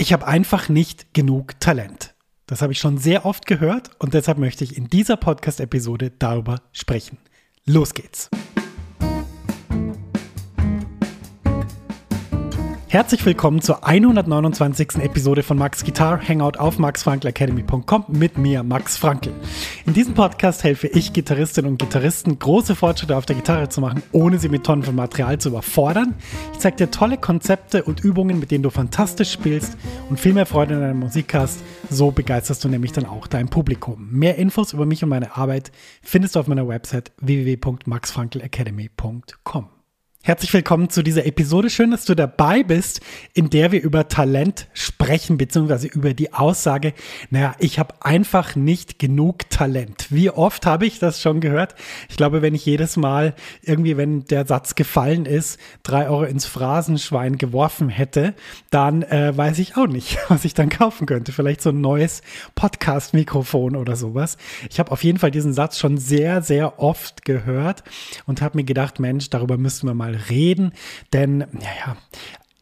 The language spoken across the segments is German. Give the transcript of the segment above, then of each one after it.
Ich habe einfach nicht genug Talent. Das habe ich schon sehr oft gehört und deshalb möchte ich in dieser Podcast-Episode darüber sprechen. Los geht's! Herzlich willkommen zur 129. Episode von Max Guitar Hangout auf maxfrankelacademy.com mit mir, Max Frankl. In diesem Podcast helfe ich Gitarristinnen und Gitarristen, große Fortschritte auf der Gitarre zu machen, ohne sie mit Tonnen von Material zu überfordern. Ich zeige dir tolle Konzepte und Übungen, mit denen du fantastisch spielst und viel mehr Freude in deiner Musik hast. So begeisterst du nämlich dann auch dein Publikum. Mehr Infos über mich und meine Arbeit findest du auf meiner Website www.maxfrankelacademy.com. Herzlich willkommen zu dieser Episode. Schön, dass du dabei bist, in der wir über Talent sprechen, beziehungsweise über die Aussage, naja, ich habe einfach nicht genug Talent. Wie oft habe ich das schon gehört? Ich glaube, wenn ich jedes Mal irgendwie, wenn der Satz gefallen ist, drei Euro ins Phrasenschwein geworfen hätte, dann äh, weiß ich auch nicht, was ich dann kaufen könnte. Vielleicht so ein neues Podcast-Mikrofon oder sowas. Ich habe auf jeden Fall diesen Satz schon sehr, sehr oft gehört und habe mir gedacht, Mensch, darüber müssen wir mal mal reden, denn ja,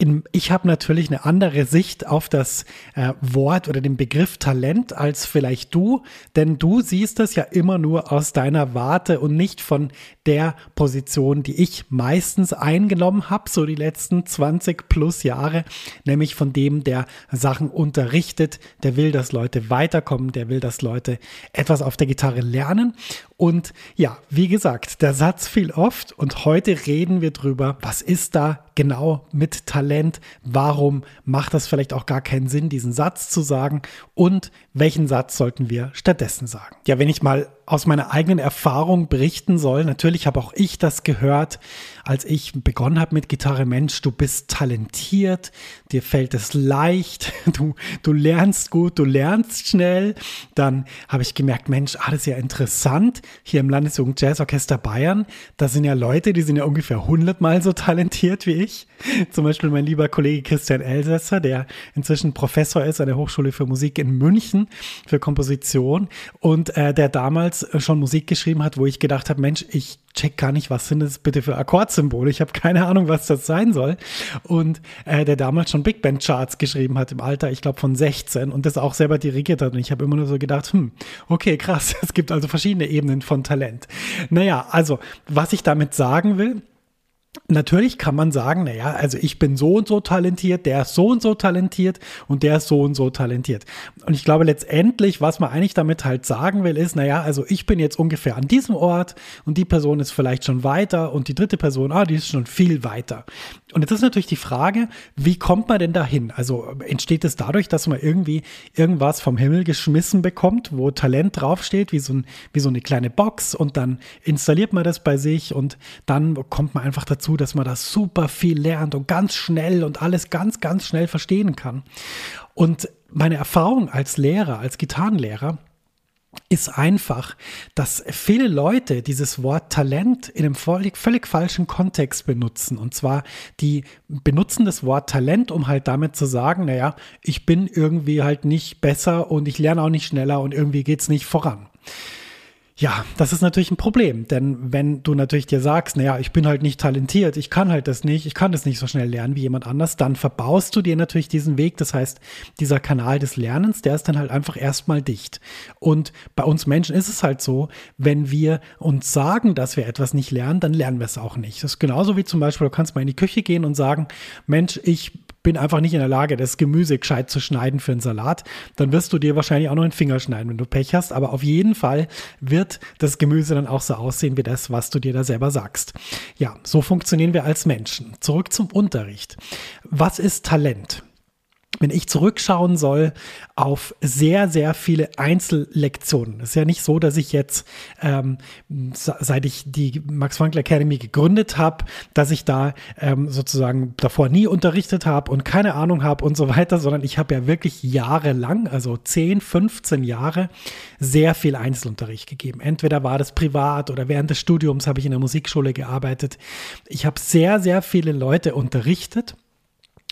in, ich habe natürlich eine andere Sicht auf das äh, Wort oder den Begriff Talent als vielleicht du, denn du siehst es ja immer nur aus deiner Warte und nicht von der Position, die ich meistens eingenommen habe, so die letzten 20 plus Jahre, nämlich von dem, der Sachen unterrichtet, der will, dass Leute weiterkommen, der will, dass Leute etwas auf der Gitarre lernen. Und ja, wie gesagt, der Satz fiel oft und heute reden wir drüber, was ist da genau mit Talent? Warum macht das vielleicht auch gar keinen Sinn, diesen Satz zu sagen? Und welchen Satz sollten wir stattdessen sagen? Ja, wenn ich mal aus meiner eigenen Erfahrung berichten soll. Natürlich habe auch ich das gehört, als ich begonnen habe mit Gitarre. Mensch, du bist talentiert, dir fällt es leicht, du, du lernst gut, du lernst schnell. Dann habe ich gemerkt, Mensch, ah, das ist ja interessant. Hier im Landesjugend Jazzorchester Bayern, da sind ja Leute, die sind ja ungefähr hundertmal so talentiert wie ich. Zum Beispiel mein lieber Kollege Christian Elsässer, der inzwischen Professor ist an der Hochschule für Musik in München für Komposition und äh, der damals damals schon Musik geschrieben hat, wo ich gedacht habe, Mensch, ich check gar nicht, was sind das bitte für Akkordsymbole? Ich habe keine Ahnung, was das sein soll. Und äh, der damals schon Big Band Charts geschrieben hat im Alter, ich glaube von 16 und das auch selber dirigiert hat. Und ich habe immer nur so gedacht, hm, okay, krass, es gibt also verschiedene Ebenen von Talent. Naja, also was ich damit sagen will, Natürlich kann man sagen, naja, also ich bin so und so talentiert, der ist so und so talentiert und der ist so und so talentiert. Und ich glaube letztendlich, was man eigentlich damit halt sagen will, ist, naja, also ich bin jetzt ungefähr an diesem Ort und die Person ist vielleicht schon weiter und die dritte Person, ah, die ist schon viel weiter. Und jetzt ist natürlich die Frage, wie kommt man denn dahin? Also entsteht es dadurch, dass man irgendwie irgendwas vom Himmel geschmissen bekommt, wo Talent draufsteht, wie so, ein, wie so eine kleine Box und dann installiert man das bei sich und dann kommt man einfach dazu, dass man das super viel lernt und ganz schnell und alles ganz, ganz schnell verstehen kann. Und meine Erfahrung als Lehrer, als Gitarrenlehrer, ist einfach, dass viele Leute dieses Wort Talent in einem völlig, völlig falschen Kontext benutzen. Und zwar, die benutzen das Wort Talent, um halt damit zu sagen, naja, ich bin irgendwie halt nicht besser und ich lerne auch nicht schneller und irgendwie geht es nicht voran. Ja, das ist natürlich ein Problem, denn wenn du natürlich dir sagst, naja, ich bin halt nicht talentiert, ich kann halt das nicht, ich kann das nicht so schnell lernen wie jemand anders, dann verbaust du dir natürlich diesen Weg. Das heißt, dieser Kanal des Lernens, der ist dann halt einfach erstmal dicht. Und bei uns Menschen ist es halt so, wenn wir uns sagen, dass wir etwas nicht lernen, dann lernen wir es auch nicht. Das ist genauso wie zum Beispiel, du kannst mal in die Küche gehen und sagen, Mensch, ich bin einfach nicht in der Lage, das Gemüse gescheit zu schneiden für einen Salat, dann wirst du dir wahrscheinlich auch noch einen Finger schneiden, wenn du Pech hast. Aber auf jeden Fall wird das Gemüse dann auch so aussehen wie das, was du dir da selber sagst. Ja, so funktionieren wir als Menschen. Zurück zum Unterricht. Was ist Talent? Wenn ich zurückschauen soll auf sehr, sehr viele Einzellektionen. Es ist ja nicht so, dass ich jetzt, ähm, seit ich die Max Frankl Academy gegründet habe, dass ich da ähm, sozusagen davor nie unterrichtet habe und keine Ahnung habe und so weiter, sondern ich habe ja wirklich jahrelang, also 10, 15 Jahre, sehr viel Einzelunterricht gegeben. Entweder war das privat oder während des Studiums habe ich in der Musikschule gearbeitet. Ich habe sehr, sehr viele Leute unterrichtet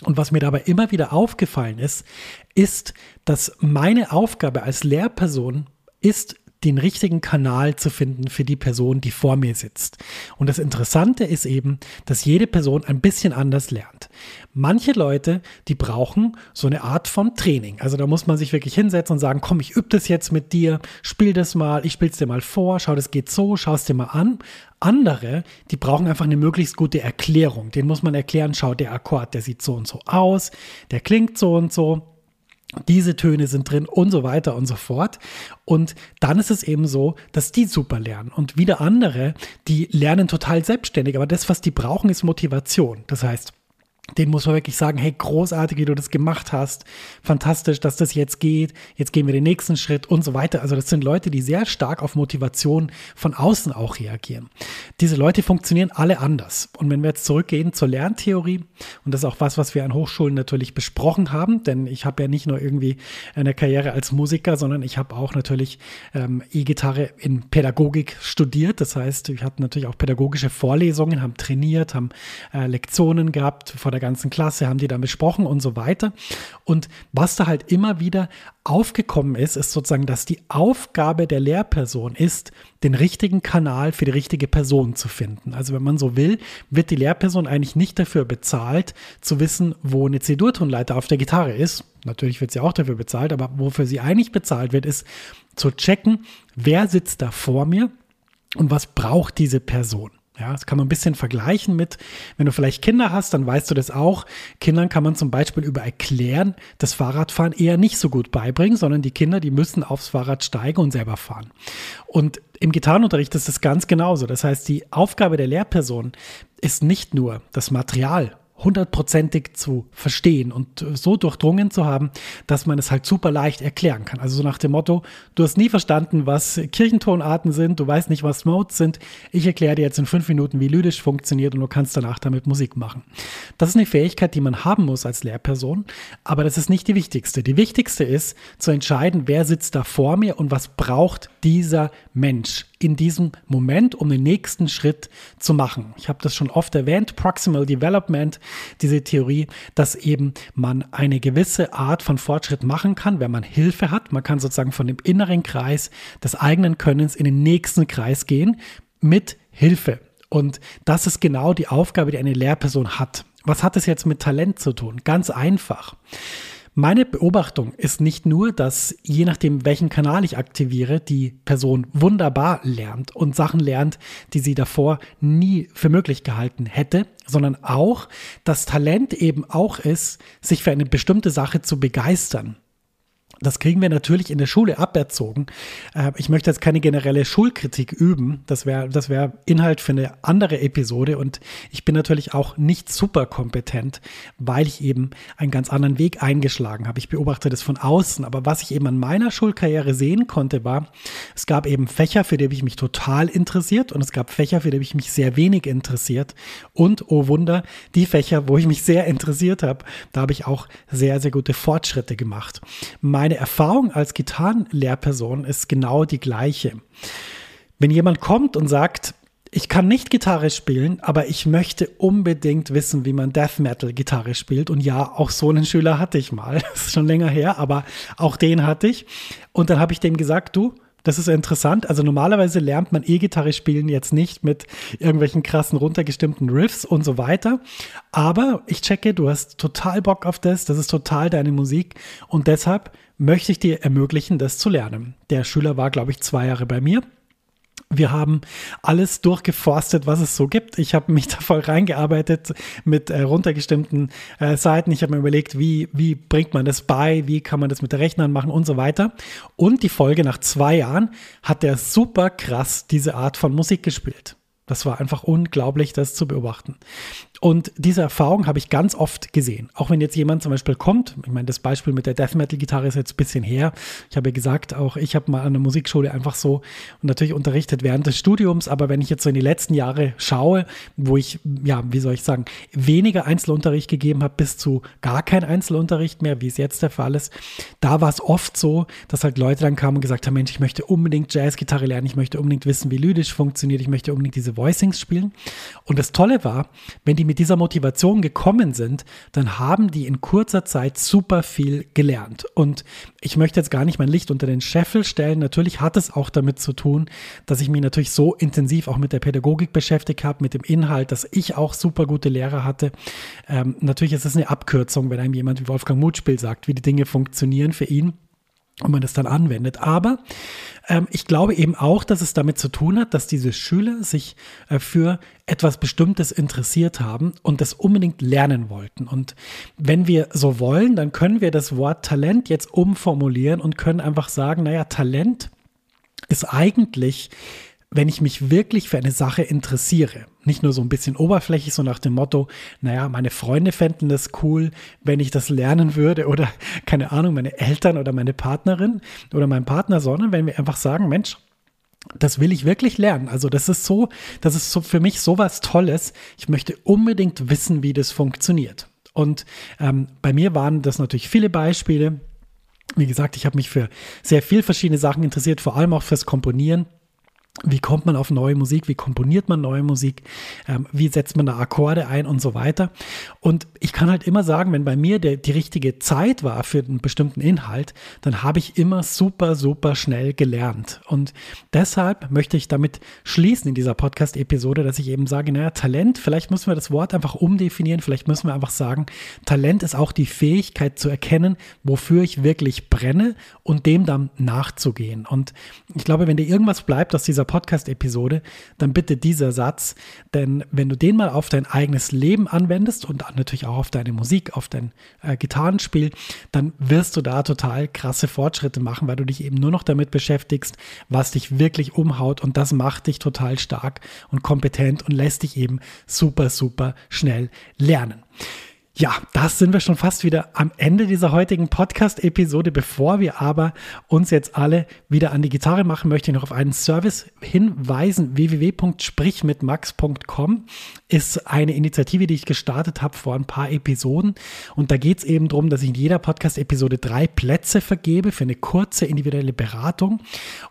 und was mir dabei immer wieder aufgefallen ist, ist, dass meine Aufgabe als Lehrperson ist, den richtigen Kanal zu finden für die Person, die vor mir sitzt. Und das Interessante ist eben, dass jede Person ein bisschen anders lernt. Manche Leute, die brauchen so eine Art von Training. Also da muss man sich wirklich hinsetzen und sagen, komm, ich übe das jetzt mit dir, spiel das mal, ich spiel's dir mal vor, schau, das geht so, schau es dir mal an. Andere, die brauchen einfach eine möglichst gute Erklärung. Den muss man erklären, schau, der Akkord, der sieht so und so aus, der klingt so und so diese Töne sind drin und so weiter und so fort. Und dann ist es eben so, dass die super lernen. Und wieder andere, die lernen total selbstständig, aber das, was die brauchen, ist Motivation. Das heißt, den muss man wirklich sagen, hey, großartig, wie du das gemacht hast. Fantastisch, dass das jetzt geht. Jetzt gehen wir den nächsten Schritt und so weiter. Also das sind Leute, die sehr stark auf Motivation von außen auch reagieren. Diese Leute funktionieren alle anders. Und wenn wir jetzt zurückgehen zur Lerntheorie, und das ist auch was, was wir an Hochschulen natürlich besprochen haben, denn ich habe ja nicht nur irgendwie eine Karriere als Musiker, sondern ich habe auch natürlich ähm, E-Gitarre in Pädagogik studiert. Das heißt, wir hatten natürlich auch pädagogische Vorlesungen, haben trainiert, haben äh, Lektionen gehabt vor der der ganzen Klasse, haben die dann besprochen und so weiter. Und was da halt immer wieder aufgekommen ist, ist sozusagen, dass die Aufgabe der Lehrperson ist, den richtigen Kanal für die richtige Person zu finden. Also wenn man so will, wird die Lehrperson eigentlich nicht dafür bezahlt, zu wissen, wo eine C-Dur-Tonleiter auf der Gitarre ist. Natürlich wird sie auch dafür bezahlt, aber wofür sie eigentlich bezahlt wird, ist zu checken, wer sitzt da vor mir und was braucht diese Person. Ja, das kann man ein bisschen vergleichen mit, wenn du vielleicht Kinder hast, dann weißt du das auch. Kindern kann man zum Beispiel über Erklären das Fahrradfahren eher nicht so gut beibringen, sondern die Kinder, die müssen aufs Fahrrad steigen und selber fahren. Und im Gitarrenunterricht ist es ganz genauso. Das heißt, die Aufgabe der Lehrperson ist nicht nur das Material hundertprozentig zu verstehen und so durchdrungen zu haben, dass man es halt super leicht erklären kann. Also so nach dem Motto, du hast nie verstanden, was Kirchentonarten sind, du weißt nicht, was Modes sind. Ich erkläre dir jetzt in fünf Minuten, wie Lydisch funktioniert und du kannst danach damit Musik machen. Das ist eine Fähigkeit, die man haben muss als Lehrperson, aber das ist nicht die wichtigste. Die wichtigste ist zu entscheiden, wer sitzt da vor mir und was braucht dieser Mensch in diesem Moment, um den nächsten Schritt zu machen. Ich habe das schon oft erwähnt, Proximal Development, diese Theorie, dass eben man eine gewisse Art von Fortschritt machen kann, wenn man Hilfe hat. Man kann sozusagen von dem inneren Kreis des eigenen Könnens in den nächsten Kreis gehen mit Hilfe. Und das ist genau die Aufgabe, die eine Lehrperson hat. Was hat es jetzt mit Talent zu tun? Ganz einfach. Meine Beobachtung ist nicht nur, dass je nachdem, welchen Kanal ich aktiviere, die Person wunderbar lernt und Sachen lernt, die sie davor nie für möglich gehalten hätte, sondern auch, dass Talent eben auch ist, sich für eine bestimmte Sache zu begeistern. Das kriegen wir natürlich in der Schule aberzogen. Äh, ich möchte jetzt keine generelle Schulkritik üben. Das wäre das wäre Inhalt für eine andere Episode. Und ich bin natürlich auch nicht super kompetent, weil ich eben einen ganz anderen Weg eingeschlagen habe. Ich beobachte das von außen. Aber was ich eben an meiner Schulkarriere sehen konnte, war, es gab eben Fächer, für die habe ich mich total interessiert. Und es gab Fächer, für die habe ich mich sehr wenig interessiert. Und, oh Wunder, die Fächer, wo ich mich sehr interessiert habe, da habe ich auch sehr, sehr gute Fortschritte gemacht. Mein meine Erfahrung als Gitarrenlehrperson ist genau die gleiche. Wenn jemand kommt und sagt, ich kann nicht Gitarre spielen, aber ich möchte unbedingt wissen, wie man Death Metal Gitarre spielt. Und ja, auch so einen Schüler hatte ich mal. Das ist schon länger her, aber auch den hatte ich. Und dann habe ich dem gesagt, du, das ist interessant. Also normalerweise lernt man E-Gitarre spielen jetzt nicht mit irgendwelchen krassen runtergestimmten Riffs und so weiter. Aber ich checke, du hast total Bock auf das. Das ist total deine Musik. Und deshalb möchte ich dir ermöglichen, das zu lernen. Der Schüler war, glaube ich, zwei Jahre bei mir. Wir haben alles durchgeforstet, was es so gibt. Ich habe mich da voll reingearbeitet mit äh, runtergestimmten äh, Seiten. Ich habe mir überlegt, wie, wie bringt man das bei, wie kann man das mit der Rechnern machen und so weiter. Und die Folge nach zwei Jahren hat er super krass diese Art von Musik gespielt. Das war einfach unglaublich, das zu beobachten. Und diese Erfahrung habe ich ganz oft gesehen. Auch wenn jetzt jemand zum Beispiel kommt, ich meine, das Beispiel mit der Death Metal Gitarre ist jetzt ein bisschen her. Ich habe ja gesagt, auch ich habe mal an der Musikschule einfach so und natürlich unterrichtet während des Studiums, aber wenn ich jetzt so in die letzten Jahre schaue, wo ich, ja, wie soll ich sagen, weniger Einzelunterricht gegeben habe, bis zu gar kein Einzelunterricht mehr, wie es jetzt der Fall ist, da war es oft so, dass halt Leute dann kamen und gesagt haben, Mensch, ich möchte unbedingt Jazzgitarre lernen, ich möchte unbedingt wissen, wie lydisch funktioniert, ich möchte unbedingt diese Voicings spielen. Und das Tolle war, wenn die mit dieser Motivation gekommen sind, dann haben die in kurzer Zeit super viel gelernt. Und ich möchte jetzt gar nicht mein Licht unter den Scheffel stellen. Natürlich hat es auch damit zu tun, dass ich mich natürlich so intensiv auch mit der Pädagogik beschäftigt habe, mit dem Inhalt, dass ich auch super gute Lehrer hatte. Ähm, natürlich ist es eine Abkürzung, wenn einem jemand wie Wolfgang Mutspiel sagt, wie die Dinge funktionieren für ihn und man das dann anwendet. Aber ähm, ich glaube eben auch, dass es damit zu tun hat, dass diese Schüler sich äh, für etwas Bestimmtes interessiert haben und das unbedingt lernen wollten. Und wenn wir so wollen, dann können wir das Wort Talent jetzt umformulieren und können einfach sagen, naja, Talent ist eigentlich wenn ich mich wirklich für eine Sache interessiere. Nicht nur so ein bisschen oberflächlich, so nach dem Motto, naja, meine Freunde fänden das cool, wenn ich das lernen würde oder keine Ahnung, meine Eltern oder meine Partnerin oder mein Partner, sondern wenn wir einfach sagen, Mensch, das will ich wirklich lernen. Also das ist so, das ist so für mich so was Tolles. Ich möchte unbedingt wissen, wie das funktioniert. Und ähm, bei mir waren das natürlich viele Beispiele. Wie gesagt, ich habe mich für sehr viel verschiedene Sachen interessiert, vor allem auch fürs Komponieren. Wie kommt man auf neue Musik? Wie komponiert man neue Musik? Ähm, wie setzt man da Akkorde ein und so weiter? Und ich kann halt immer sagen, wenn bei mir der, die richtige Zeit war für einen bestimmten Inhalt, dann habe ich immer super, super schnell gelernt. Und deshalb möchte ich damit schließen in dieser Podcast-Episode, dass ich eben sage, naja, Talent, vielleicht müssen wir das Wort einfach umdefinieren. Vielleicht müssen wir einfach sagen, Talent ist auch die Fähigkeit zu erkennen, wofür ich wirklich brenne und dem dann nachzugehen. Und ich glaube, wenn dir irgendwas bleibt aus dieser Podcast-Episode, dann bitte dieser Satz. Denn wenn du den mal auf dein eigenes Leben anwendest und natürlich auch auf deine Musik, auf dein äh, Gitarrenspiel, dann wirst du da total krasse Fortschritte machen, weil du dich eben nur noch damit beschäftigst, was dich wirklich umhaut. Und das macht dich total stark und kompetent und lässt dich eben super, super schnell lernen. Ja, das sind wir schon fast wieder am Ende dieser heutigen Podcast-Episode. Bevor wir aber uns jetzt alle wieder an die Gitarre machen, möchte ich noch auf einen Service hinweisen. www.sprichmitmax.com ist eine Initiative, die ich gestartet habe vor ein paar Episoden. Und da geht es eben darum, dass ich in jeder Podcast-Episode drei Plätze vergebe für eine kurze individuelle Beratung.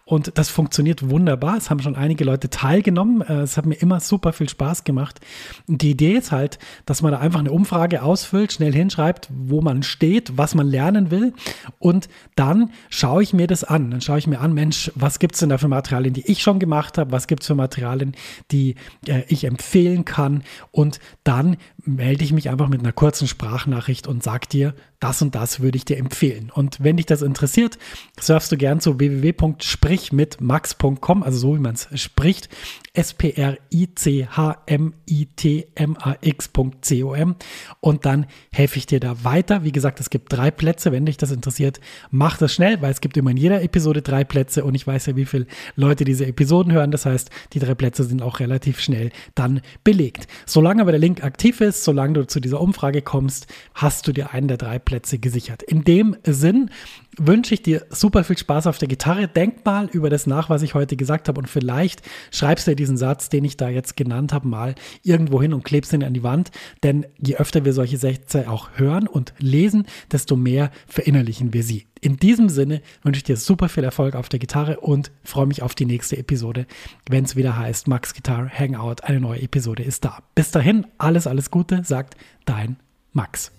Und das funktioniert wunderbar. Es haben schon einige Leute teilgenommen. Äh, es hat mir immer super viel Spaß gemacht. Und die Idee ist halt, dass man da einfach eine Umfrage aus ausfüllt, schnell hinschreibt, wo man steht, was man lernen will. Und dann schaue ich mir das an. Dann schaue ich mir an, Mensch, was gibt es denn da für Materialien, die ich schon gemacht habe? Was gibt es für Materialien, die äh, ich empfehlen kann? Und dann melde ich mich einfach mit einer kurzen Sprachnachricht und sage dir, das und das würde ich dir empfehlen. Und wenn dich das interessiert, surfst du gern zu www.sprichmitmax.com, also so wie man es spricht, S-P-R-I-C-H-M-I-T-M-A-X.com und dann helfe ich dir da weiter. Wie gesagt, es gibt drei Plätze. Wenn dich das interessiert, mach das schnell, weil es gibt immer in jeder Episode drei Plätze und ich weiß ja, wie viele Leute diese Episoden hören. Das heißt, die drei Plätze sind auch relativ schnell dann belegt. Solange aber der Link aktiv ist, solange du zu dieser Umfrage kommst, hast du dir einen der drei Plätze gesichert. In dem Sinn wünsche ich dir super viel Spaß auf der Gitarre. Denk mal über das nach, was ich heute gesagt habe und vielleicht schreibst du diesen Satz, den ich da jetzt genannt habe, mal irgendwo hin und klebst ihn an die Wand. Denn je öfter wir solche Sätze auch hören und lesen, desto mehr verinnerlichen wir sie. In diesem Sinne wünsche ich dir super viel Erfolg auf der Gitarre und freue mich auf die nächste Episode, wenn es wieder heißt Max Guitar Hangout. Eine neue Episode ist da. Bis dahin, alles, alles Gute, sagt dein Max.